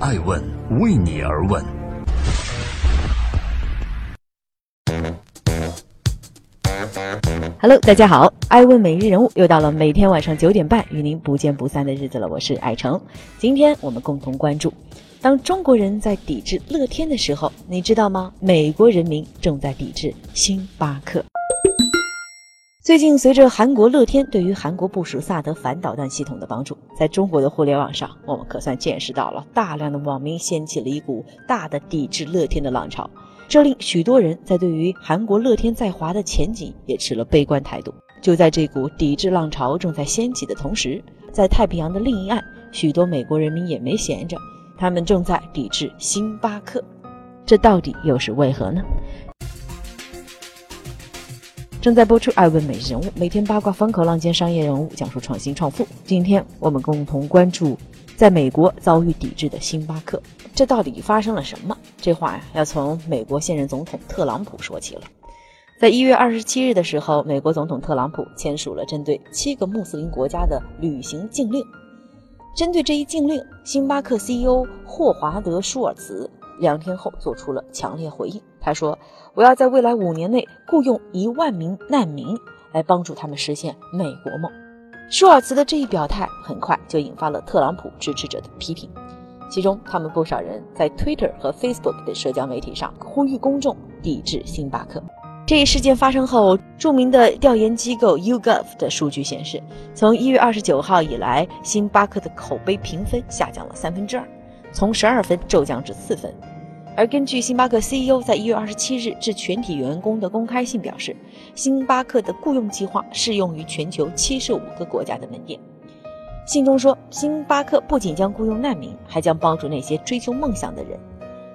爱问为你而问。Hello，大家好，爱问每日人物又到了每天晚上九点半与您不见不散的日子了。我是爱成，今天我们共同关注：当中国人在抵制乐天的时候，你知道吗？美国人民正在抵制星巴克。最近，随着韩国乐天对于韩国部署萨德反导弹系统的帮助，在中国的互联网上，我们可算见识到了大量的网民掀起了一股大的抵制乐天的浪潮。这令许多人在对于韩国乐天在华的前景也持了悲观态度。就在这股抵制浪潮正在掀起的同时，在太平洋的另一岸，许多美国人民也没闲着，他们正在抵制星巴克。这到底又是为何呢？正在播出《爱问每日人物》，每天八卦风口浪尖商业人物，讲述创新创富。今天我们共同关注，在美国遭遇抵制的星巴克，这到底发生了什么？这话呀，要从美国现任总统特朗普说起了。在一月二十七日的时候，美国总统特朗普签署了针对七个穆斯林国家的旅行禁令。针对这一禁令，星巴克 CEO 霍华德·舒尔茨两天后做出了强烈回应。他说：“我要在未来五年内雇佣一万名难民，来帮助他们实现美国梦。”舒尔茨的这一表态很快就引发了特朗普支持者的批评，其中他们不少人在 Twitter 和 Facebook 的社交媒体上呼吁公众抵制星巴克。这一事件发生后，著名的调研机构 YouGov 的数据显示，从一月二十九号以来，星巴克的口碑评分下降了三分之二，从十二分骤降至四分。而根据星巴克 CEO 在一月二十七日致全体员工的公开信表示，星巴克的雇佣计划适用于全球七十五个国家的门店。信中说，星巴克不仅将雇佣难民，还将帮助那些追求梦想的人。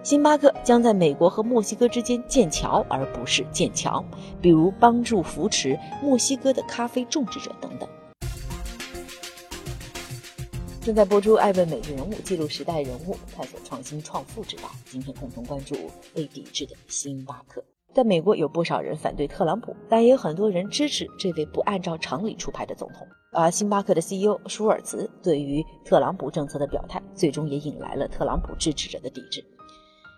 星巴克将在美国和墨西哥之间建桥，而不是建墙，比如帮助扶持墨西哥的咖啡种植者等等。正在播出《爱问每日人物》，记录时代人物，探索创新创富之道。今天共同关注被抵制的星巴克。在美国，有不少人反对特朗普，但也有很多人支持这位不按照常理出牌的总统。而星巴克的 CEO 舒尔茨对于特朗普政策的表态，最终也引来了特朗普支持者的抵制。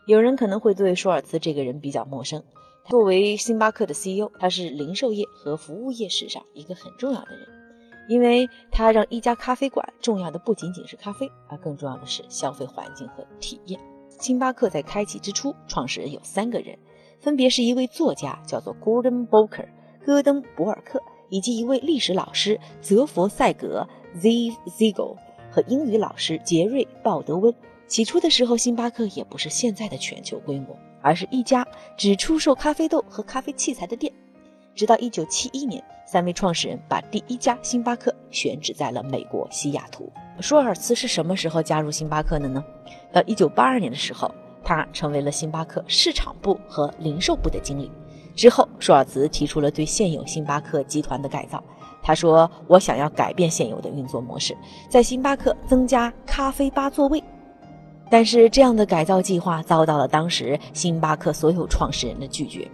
有人可能会对舒尔茨这个人比较陌生。作为星巴克的 CEO，他是零售业和服务业史上一个很重要的人。因为它让一家咖啡馆重要的不仅仅是咖啡，而更重要的是消费环境和体验。星巴克在开启之初，创始人有三个人，分别是一位作家叫做 Gordon Boker 戈登博尔克，以及一位历史老师泽佛塞格 Ziv Ziegel 和英语老师杰瑞鲍德温。起初的时候，星巴克也不是现在的全球规模，而是一家只出售咖啡豆和咖啡器材的店。直到一九七一年，三位创始人把第一家星巴克选址在了美国西雅图。舒尔茨是什么时候加入星巴克的呢？到一九八二年的时候，他成为了星巴克市场部和零售部的经理。之后，舒尔茨提出了对现有星巴克集团的改造。他说：“我想要改变现有的运作模式，在星巴克增加咖啡吧座位。”但是，这样的改造计划遭到了当时星巴克所有创始人的拒绝。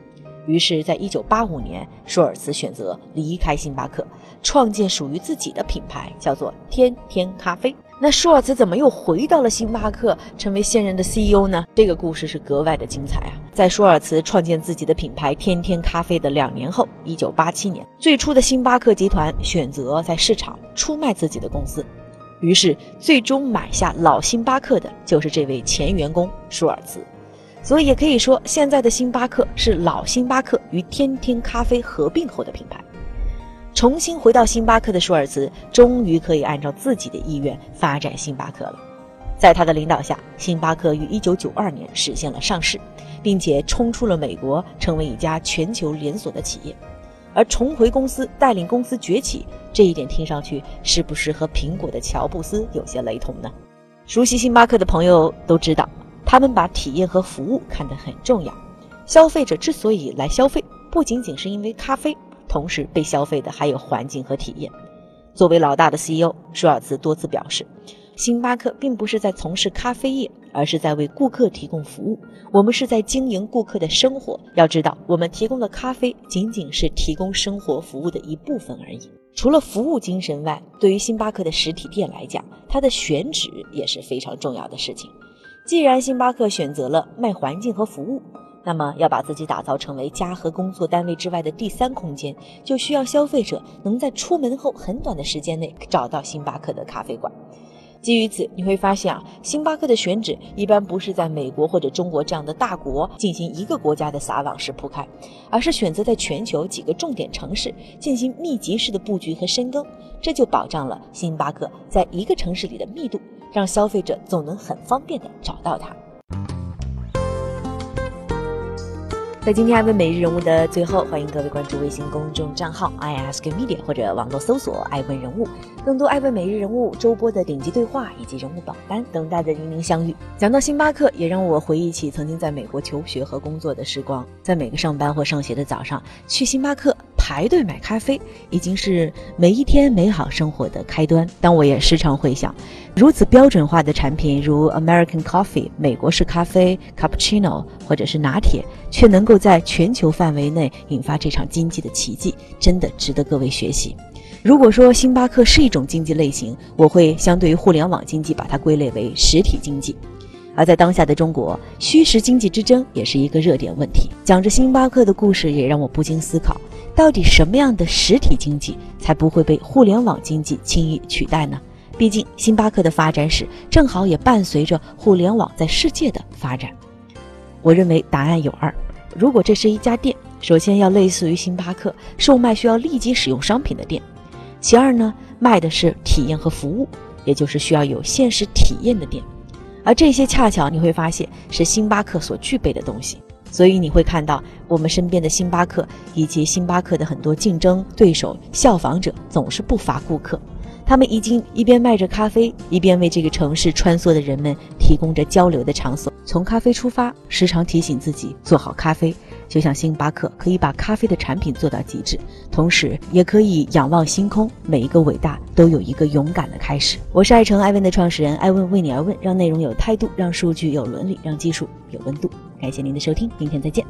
于是，在一九八五年，舒尔茨选择离开星巴克，创建属于自己的品牌，叫做天天咖啡。那舒尔茨怎么又回到了星巴克，成为现任的 CEO 呢？这个故事是格外的精彩啊！在舒尔茨创建自己的品牌天天咖啡的两年后，一九八七年，最初的星巴克集团选择在市场出卖自己的公司，于是最终买下老星巴克的就是这位前员工舒尔茨。所以也可以说，现在的星巴克是老星巴克与天天咖啡合并后的品牌。重新回到星巴克的舒尔茨，终于可以按照自己的意愿发展星巴克了。在他的领导下，星巴克于1992年实现了上市，并且冲出了美国，成为一家全球连锁的企业。而重回公司，带领公司崛起，这一点听上去是不是和苹果的乔布斯有些雷同呢？熟悉星巴克的朋友都知道。他们把体验和服务看得很重要。消费者之所以来消费，不仅仅是因为咖啡，同时被消费的还有环境和体验。作为老大的 CEO，舒尔茨多次表示，星巴克并不是在从事咖啡业，而是在为顾客提供服务。我们是在经营顾客的生活。要知道，我们提供的咖啡仅仅是提供生活服务的一部分而已。除了服务精神外，对于星巴克的实体店来讲，它的选址也是非常重要的事情。既然星巴克选择了卖环境和服务，那么要把自己打造成为家和工作单位之外的第三空间，就需要消费者能在出门后很短的时间内找到星巴克的咖啡馆。基于此，你会发现啊，星巴克的选址一般不是在美国或者中国这样的大国进行一个国家的撒网式铺开，而是选择在全球几个重点城市进行密集式的布局和深耕，这就保障了星巴克在一个城市里的密度，让消费者总能很方便的找到它。在今天艾问每日人物的最后，欢迎各位关注微信公众账号 i ask media 或者网络搜索艾问人物，更多艾问每日人物周播的顶级对话以及人物榜单，等待着与您相遇。讲到星巴克，也让我回忆起曾经在美国求学和工作的时光，在每个上班或上学的早上，去星巴克。排队买咖啡已经是每一天美好生活的开端，但我也时常会想，如此标准化的产品，如 American Coffee 美国式咖啡、Cappuccino 或者是拿铁，却能够在全球范围内引发这场经济的奇迹，真的值得各位学习。如果说星巴克是一种经济类型，我会相对于互联网经济把它归类为实体经济。而在当下的中国，虚实经济之争也是一个热点问题。讲着星巴克的故事，也让我不禁思考。到底什么样的实体经济才不会被互联网经济轻易取代呢？毕竟星巴克的发展史正好也伴随着互联网在世界的发展。我认为答案有二：如果这是一家店，首先要类似于星巴克，售卖需要立即使用商品的店；其二呢，卖的是体验和服务，也就是需要有现实体验的店。而这些恰巧你会发现是星巴克所具备的东西。所以你会看到，我们身边的星巴克以及星巴克的很多竞争对手、效仿者总是不乏顾客。他们已经一边卖着咖啡，一边为这个城市穿梭的人们提供着交流的场所。从咖啡出发，时常提醒自己做好咖啡。就像星巴克可以把咖啡的产品做到极致，同时也可以仰望星空。每一个伟大都有一个勇敢的开始。我是爱成爱问的创始人，爱问为你而问，让内容有态度，让数据有伦理，让技术有温度。感谢您的收听，明天再见。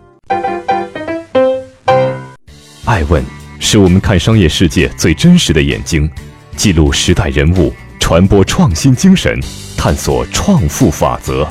爱问是我们看商业世界最真实的眼睛，记录时代人物，传播创新精神，探索创富法则。